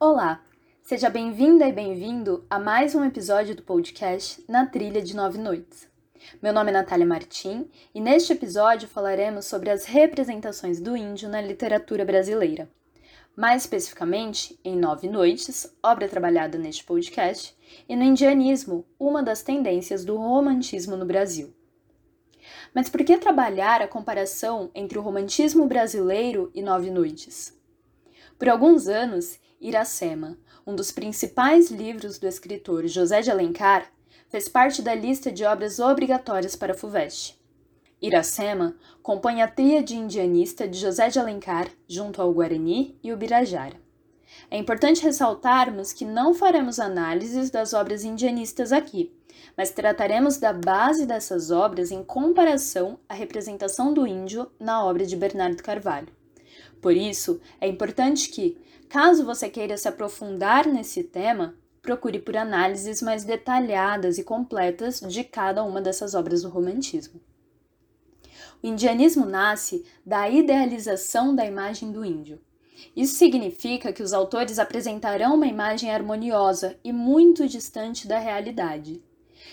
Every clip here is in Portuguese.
Olá, seja bem-vinda e bem-vindo a mais um episódio do podcast Na Trilha de Nove Noites. Meu nome é Natália Martim e neste episódio falaremos sobre as representações do índio na literatura brasileira. Mais especificamente, em Nove Noites, obra trabalhada neste podcast, e no indianismo, uma das tendências do romantismo no Brasil. Mas por que trabalhar a comparação entre o romantismo brasileiro e Nove Noites? Por alguns anos, Iracema, um dos principais livros do escritor José de Alencar, fez parte da lista de obras obrigatórias para a FUVEST. Iracema compõe a tríade indianista de José de Alencar, junto ao Guarani e o Birajara. É importante ressaltarmos que não faremos análises das obras indianistas aqui, mas trataremos da base dessas obras em comparação à representação do índio na obra de Bernardo Carvalho. Por isso, é importante que, Caso você queira se aprofundar nesse tema, procure por análises mais detalhadas e completas de cada uma dessas obras do romantismo. O indianismo nasce da idealização da imagem do índio. Isso significa que os autores apresentarão uma imagem harmoniosa e muito distante da realidade.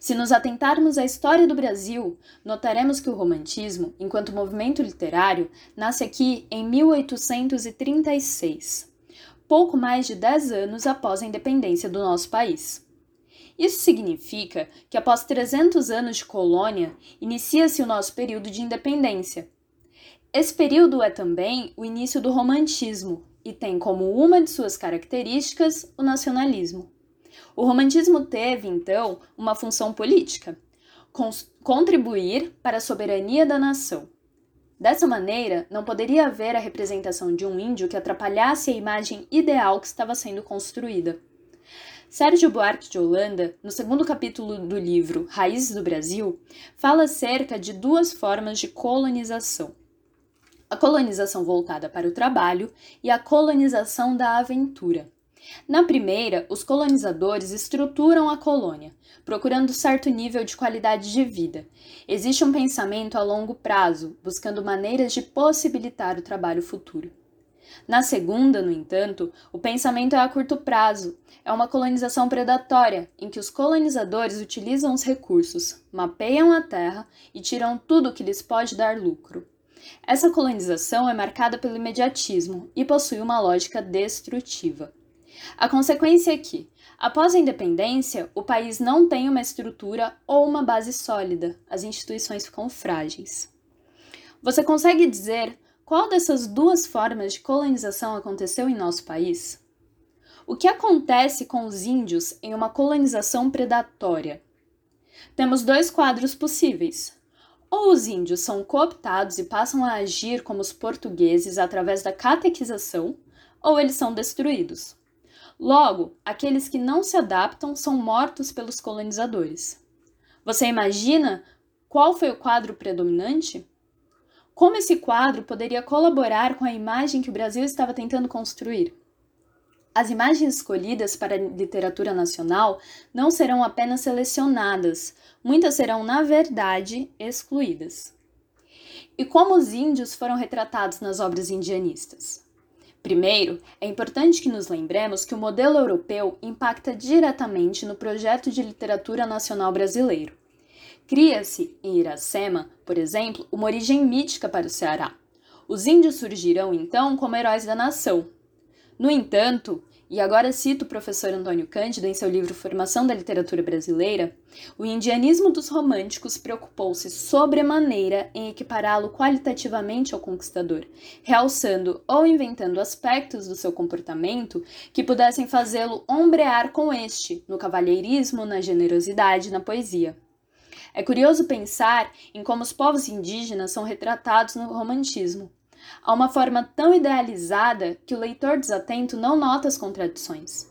Se nos atentarmos à história do Brasil, notaremos que o romantismo, enquanto movimento literário, nasce aqui em 1836 pouco mais de 10 anos após a independência do nosso país. Isso significa que após 300 anos de colônia, inicia-se o nosso período de independência. Esse período é também o início do romantismo e tem como uma de suas características o nacionalismo. O romantismo teve, então, uma função política: contribuir para a soberania da nação. Dessa maneira, não poderia haver a representação de um índio que atrapalhasse a imagem ideal que estava sendo construída. Sérgio Buarque de Holanda, no segundo capítulo do livro Raízes do Brasil, fala acerca de duas formas de colonização: a colonização voltada para o trabalho e a colonização da aventura. Na primeira, os colonizadores estruturam a colônia, procurando certo nível de qualidade de vida. Existe um pensamento a longo prazo, buscando maneiras de possibilitar o trabalho futuro. Na segunda, no entanto, o pensamento é a curto prazo. É uma colonização predatória, em que os colonizadores utilizam os recursos, mapeiam a terra e tiram tudo o que lhes pode dar lucro. Essa colonização é marcada pelo imediatismo e possui uma lógica destrutiva. A consequência é que, após a independência, o país não tem uma estrutura ou uma base sólida, as instituições ficam frágeis. Você consegue dizer qual dessas duas formas de colonização aconteceu em nosso país? O que acontece com os índios em uma colonização predatória? Temos dois quadros possíveis. Ou os índios são cooptados e passam a agir como os portugueses através da catequização, ou eles são destruídos. Logo, aqueles que não se adaptam são mortos pelos colonizadores. Você imagina qual foi o quadro predominante? Como esse quadro poderia colaborar com a imagem que o Brasil estava tentando construir? As imagens escolhidas para a literatura nacional não serão apenas selecionadas, muitas serão, na verdade, excluídas. E como os índios foram retratados nas obras indianistas? Primeiro, é importante que nos lembremos que o modelo europeu impacta diretamente no projeto de literatura nacional brasileiro. Cria-se, em Iracema, por exemplo, uma origem mítica para o Ceará. Os índios surgirão então como heróis da nação. No entanto, e agora cito o professor Antônio Cândido em seu livro Formação da Literatura Brasileira, o indianismo dos românticos preocupou-se sobremaneira em equipará-lo qualitativamente ao conquistador, realçando ou inventando aspectos do seu comportamento que pudessem fazê-lo ombrear com este, no cavalheirismo, na generosidade, na poesia. É curioso pensar em como os povos indígenas são retratados no romantismo, Há uma forma tão idealizada que o leitor desatento não nota as contradições.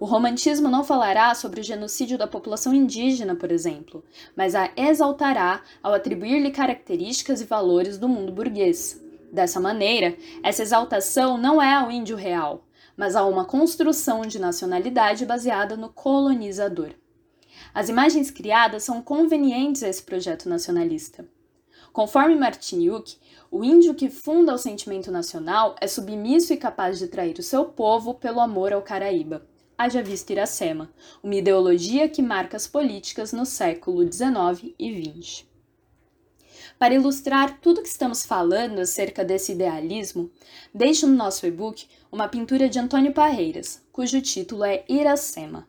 O romantismo não falará sobre o genocídio da população indígena, por exemplo, mas a exaltará ao atribuir-lhe características e valores do mundo burguês. Dessa maneira, essa exaltação não é ao índio real, mas a uma construção de nacionalidade baseada no colonizador. As imagens criadas são convenientes a esse projeto nacionalista. Conforme Martiniuk, o índio que funda o sentimento nacional é submisso e capaz de trair o seu povo pelo amor ao Caraíba. Haja vista Iracema, uma ideologia que marca as políticas no século XIX e XX. Para ilustrar tudo que estamos falando acerca desse idealismo, deixo no nosso e-book uma pintura de Antônio Parreiras, cujo título é Iracema.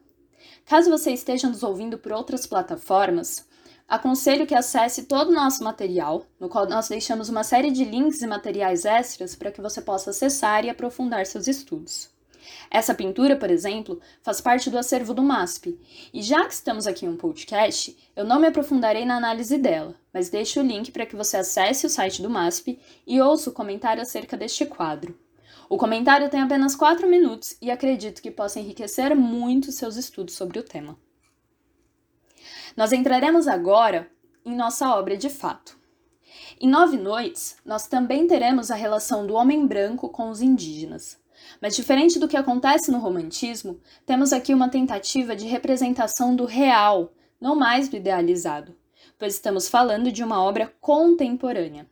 Caso você esteja nos ouvindo por outras plataformas, aconselho que acesse todo o nosso material, no qual nós deixamos uma série de links e materiais extras para que você possa acessar e aprofundar seus estudos. Essa pintura, por exemplo, faz parte do acervo do MASP, e já que estamos aqui em um podcast, eu não me aprofundarei na análise dela, mas deixo o link para que você acesse o site do MASP e ouça o comentário acerca deste quadro. O comentário tem apenas 4 minutos e acredito que possa enriquecer muito seus estudos sobre o tema. Nós entraremos agora em nossa obra de fato. Em Nove Noites, nós também teremos a relação do homem branco com os indígenas. Mas diferente do que acontece no romantismo, temos aqui uma tentativa de representação do real, não mais do idealizado, pois estamos falando de uma obra contemporânea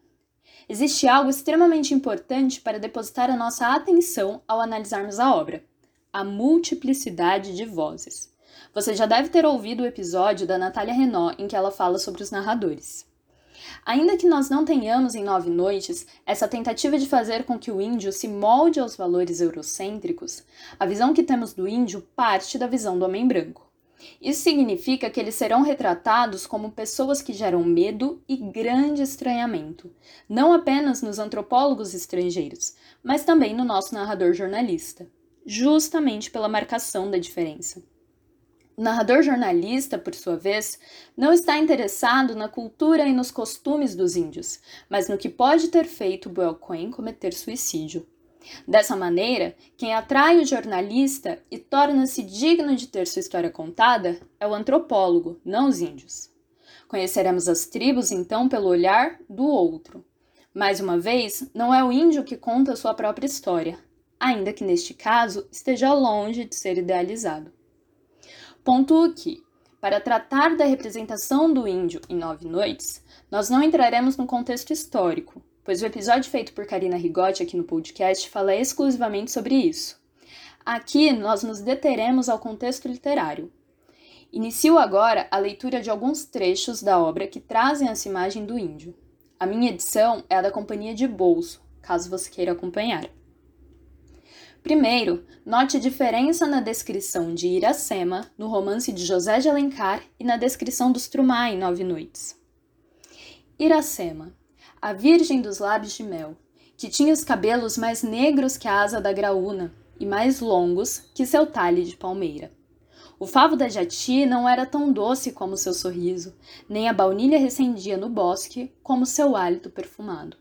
existe algo extremamente importante para depositar a nossa atenção ao analisarmos a obra: a multiplicidade de vozes. Você já deve ter ouvido o episódio da Natália Renault em que ela fala sobre os narradores. Ainda que nós não tenhamos em Nove Noites essa tentativa de fazer com que o índio se molde aos valores eurocêntricos, a visão que temos do índio parte da visão do homem branco. Isso significa que eles serão retratados como pessoas que geram medo e grande estranhamento, não apenas nos antropólogos estrangeiros, mas também no nosso narrador jornalista, justamente pela marcação da diferença. O narrador jornalista, por sua vez, não está interessado na cultura e nos costumes dos índios, mas no que pode ter feito Boelquen cometer suicídio. Dessa maneira, quem atrai o jornalista e torna-se digno de ter sua história contada é o antropólogo, não os índios. Conheceremos as tribos então pelo olhar do outro. Mais uma vez, não é o índio que conta sua própria história, ainda que neste caso esteja longe de ser idealizado. Pontuo que, para tratar da representação do índio em Nove Noites, nós não entraremos no contexto histórico, pois o episódio feito por Karina Rigotti aqui no podcast fala exclusivamente sobre isso. Aqui nós nos deteremos ao contexto literário. Inicio agora a leitura de alguns trechos da obra que trazem essa imagem do índio. A minha edição é a da Companhia de Bolso, caso você queira acompanhar. Primeiro, note a diferença na descrição de Iracema, no romance de José de Alencar, e na descrição dos Trumá em Nove Noites. Iracema, a virgem dos lábios de mel, que tinha os cabelos mais negros que a asa da graúna e mais longos que seu talhe de palmeira. O favo da jati não era tão doce como seu sorriso, nem a baunilha recendia no bosque como seu hálito perfumado.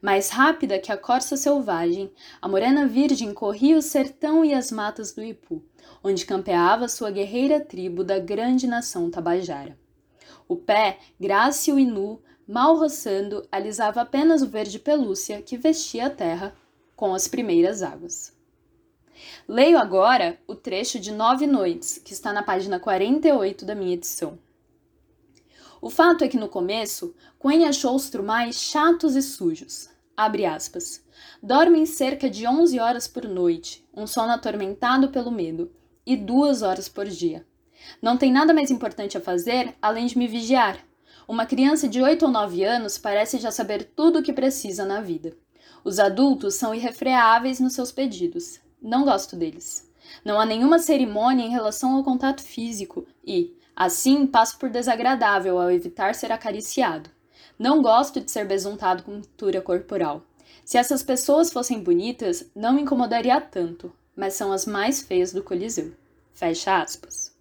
Mais rápida que a corça selvagem, a morena virgem corria o sertão e as matas do Ipu, onde campeava sua guerreira tribo da grande nação tabajara. O pé, grácil e nu, mal roçando, alisava apenas o verde pelúcia que vestia a terra com as primeiras águas. Leio agora o trecho de Nove Noites, que está na página 48 da minha edição. O fato é que no começo, Quen achou os trumais chatos e sujos. Abre aspas. Dormem cerca de 11 horas por noite, um sono atormentado pelo medo, e duas horas por dia. Não tem nada mais importante a fazer além de me vigiar, uma criança de 8 ou 9 anos parece já saber tudo o que precisa na vida. Os adultos são irrefreáveis nos seus pedidos. Não gosto deles. Não há nenhuma cerimônia em relação ao contato físico e, assim, passo por desagradável ao evitar ser acariciado. Não gosto de ser besuntado com pintura corporal. Se essas pessoas fossem bonitas, não me incomodaria tanto, mas são as mais feias do Coliseu. Fecha aspas.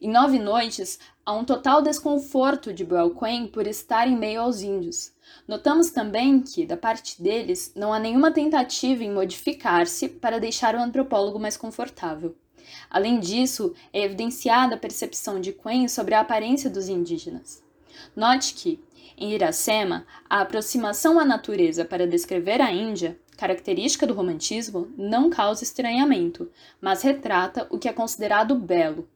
Em Nove Noites, há um total desconforto de Brauquem por estar em meio aos índios. Notamos também que, da parte deles, não há nenhuma tentativa em modificar-se para deixar o antropólogo mais confortável. Além disso, é evidenciada a percepção de Quen sobre a aparência dos indígenas. Note que, em Iracema, a aproximação à natureza para descrever a Índia, característica do romantismo, não causa estranhamento, mas retrata o que é considerado belo,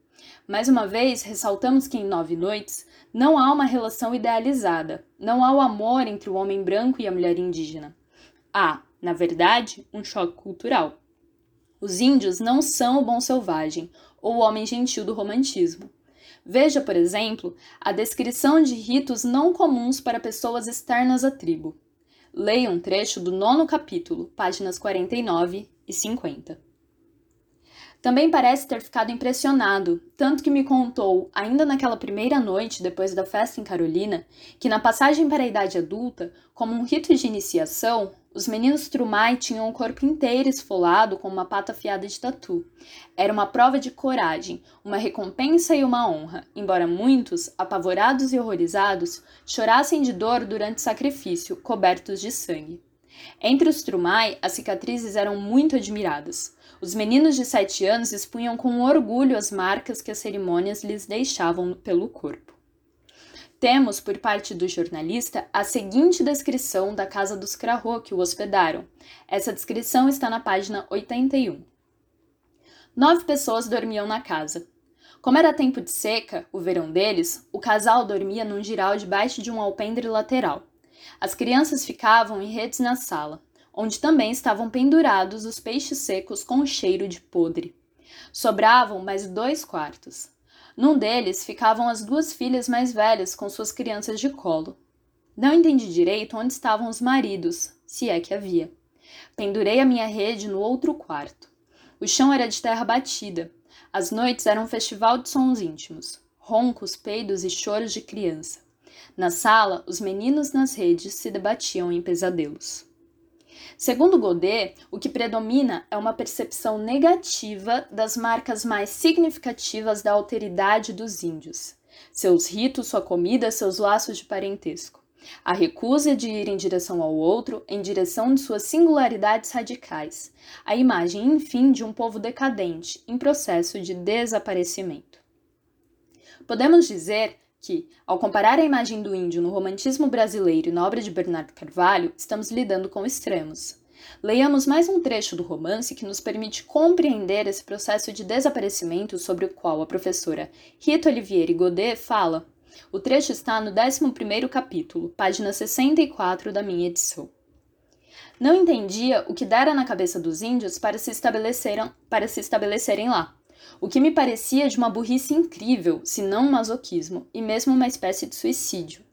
Mais uma vez, ressaltamos que em Nove Noites não há uma relação idealizada, não há o amor entre o homem branco e a mulher indígena. Há, na verdade, um choque cultural. Os índios não são o bom selvagem ou o homem gentil do romantismo. Veja, por exemplo, a descrição de ritos não comuns para pessoas externas à tribo. Leia um trecho do nono capítulo, páginas 49 e 50. Também parece ter ficado impressionado, tanto que me contou, ainda naquela primeira noite depois da festa em Carolina, que na passagem para a idade adulta, como um rito de iniciação, os meninos Trumai tinham o corpo inteiro esfolado com uma pata afiada de tatu. Era uma prova de coragem, uma recompensa e uma honra, embora muitos, apavorados e horrorizados, chorassem de dor durante o sacrifício, cobertos de sangue. Entre os Trumai, as cicatrizes eram muito admiradas. Os meninos de sete anos expunham com orgulho as marcas que as cerimônias lhes deixavam pelo corpo. Temos, por parte do jornalista, a seguinte descrição da casa dos Crarro que o hospedaram. Essa descrição está na página 81. Nove pessoas dormiam na casa. Como era tempo de seca, o verão deles, o casal dormia num giral debaixo de um alpendre lateral. As crianças ficavam em redes na sala onde também estavam pendurados os peixes secos com cheiro de podre. Sobravam mais dois quartos. Num deles ficavam as duas filhas mais velhas com suas crianças de colo. Não entendi direito onde estavam os maridos, se é que havia. Pendurei a minha rede no outro quarto. O chão era de terra batida. As noites eram um festival de sons íntimos, roncos, peidos e choros de criança. Na sala, os meninos nas redes se debatiam em pesadelos. Segundo Godet, o que predomina é uma percepção negativa das marcas mais significativas da alteridade dos índios. Seus ritos, sua comida, seus laços de parentesco. A recusa de ir em direção ao outro, em direção de suas singularidades radicais. A imagem, enfim, de um povo decadente, em processo de desaparecimento. Podemos dizer que, ao comparar a imagem do índio no romantismo brasileiro e na obra de Bernardo Carvalho, estamos lidando com extremos. Leiamos mais um trecho do romance que nos permite compreender esse processo de desaparecimento sobre o qual a professora Rita Olivieri Godet fala. O trecho está no 11º capítulo, página 64 da minha edição. Não entendia o que dera na cabeça dos índios para se, estabeleceram, para se estabelecerem lá o que me parecia de uma burrice incrível, se não um masoquismo, e mesmo uma espécie de suicídio.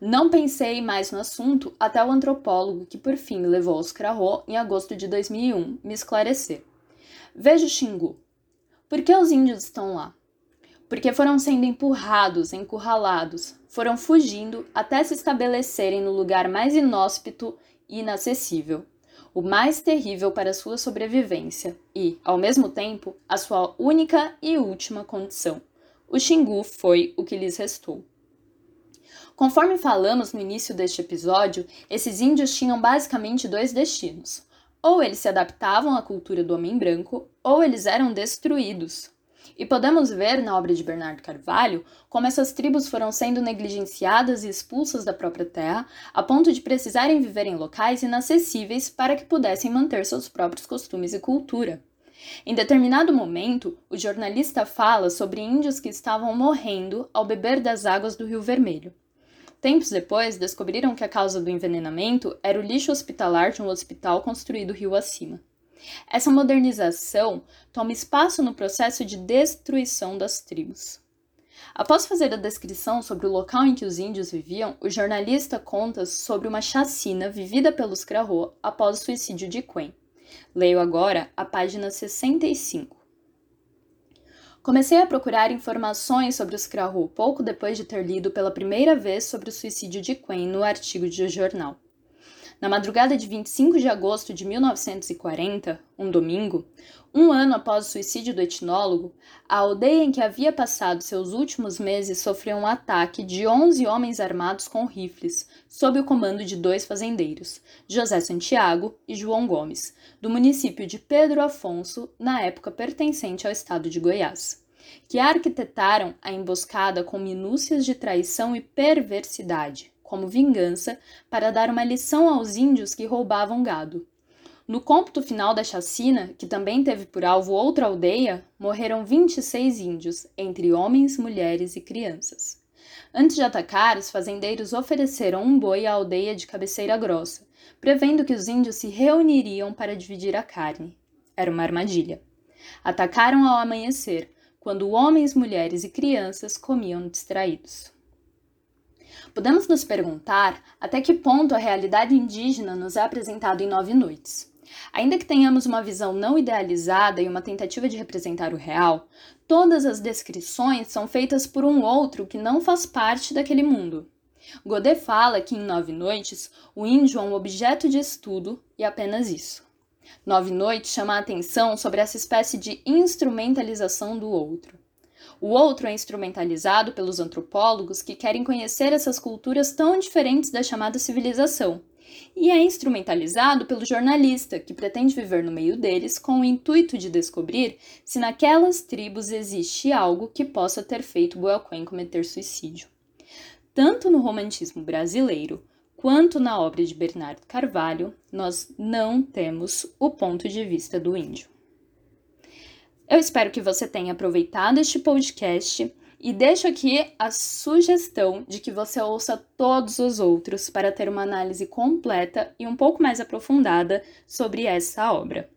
Não pensei mais no assunto até o antropólogo que por fim levou aos Crarro em agosto de 2001 me esclarecer. Veja Xingu. Por que os índios estão lá? Porque foram sendo empurrados, encurralados, foram fugindo até se estabelecerem no lugar mais inóspito e inacessível, o mais terrível para sua sobrevivência e, ao mesmo tempo, a sua única e última condição. O Xingu foi o que lhes restou. Conforme falamos no início deste episódio, esses índios tinham basicamente dois destinos. Ou eles se adaptavam à cultura do homem branco, ou eles eram destruídos. E podemos ver na obra de Bernardo Carvalho como essas tribos foram sendo negligenciadas e expulsas da própria terra, a ponto de precisarem viver em locais inacessíveis para que pudessem manter seus próprios costumes e cultura. Em determinado momento, o jornalista fala sobre índios que estavam morrendo ao beber das águas do Rio Vermelho. Tempos depois, descobriram que a causa do envenenamento era o lixo hospitalar de um hospital construído rio acima. Essa modernização toma espaço no processo de destruição das tribos. Após fazer a descrição sobre o local em que os índios viviam, o jornalista conta sobre uma chacina vivida pelos Crarro após o suicídio de Quen. Leio agora a página 65. Comecei a procurar informações sobre os Crarro pouco depois de ter lido pela primeira vez sobre o suicídio de Quen no artigo de jornal. Na madrugada de 25 de agosto de 1940, um domingo, um ano após o suicídio do etnólogo, a aldeia em que havia passado seus últimos meses sofreu um ataque de 11 homens armados com rifles, sob o comando de dois fazendeiros, José Santiago e João Gomes, do município de Pedro Afonso, na época pertencente ao estado de Goiás que arquitetaram a emboscada com minúcias de traição e perversidade, como vingança, para dar uma lição aos índios que roubavam gado. No cômputo final da chacina, que também teve por alvo outra aldeia, morreram 26 índios, entre homens, mulheres e crianças. Antes de atacar, os fazendeiros ofereceram um boi à aldeia de cabeceira grossa, prevendo que os índios se reuniriam para dividir a carne. Era uma armadilha. Atacaram ao amanhecer, quando homens, mulheres e crianças comiam distraídos. Podemos nos perguntar até que ponto a realidade indígena nos é apresentada em Nove Noites. Ainda que tenhamos uma visão não idealizada e uma tentativa de representar o real, todas as descrições são feitas por um outro que não faz parte daquele mundo. Godet fala que em Nove Noites o índio é um objeto de estudo e apenas isso. Nove Noites chama a atenção sobre essa espécie de instrumentalização do outro. O outro é instrumentalizado pelos antropólogos que querem conhecer essas culturas tão diferentes da chamada civilização e é instrumentalizado pelo jornalista, que pretende viver no meio deles com o intuito de descobrir se naquelas tribos existe algo que possa ter feito Boelquen cometer suicídio. Tanto no romantismo brasileiro quanto na obra de Bernardo Carvalho, nós não temos o ponto de vista do índio. Eu espero que você tenha aproveitado este podcast e deixo aqui a sugestão de que você ouça todos os outros para ter uma análise completa e um pouco mais aprofundada sobre essa obra.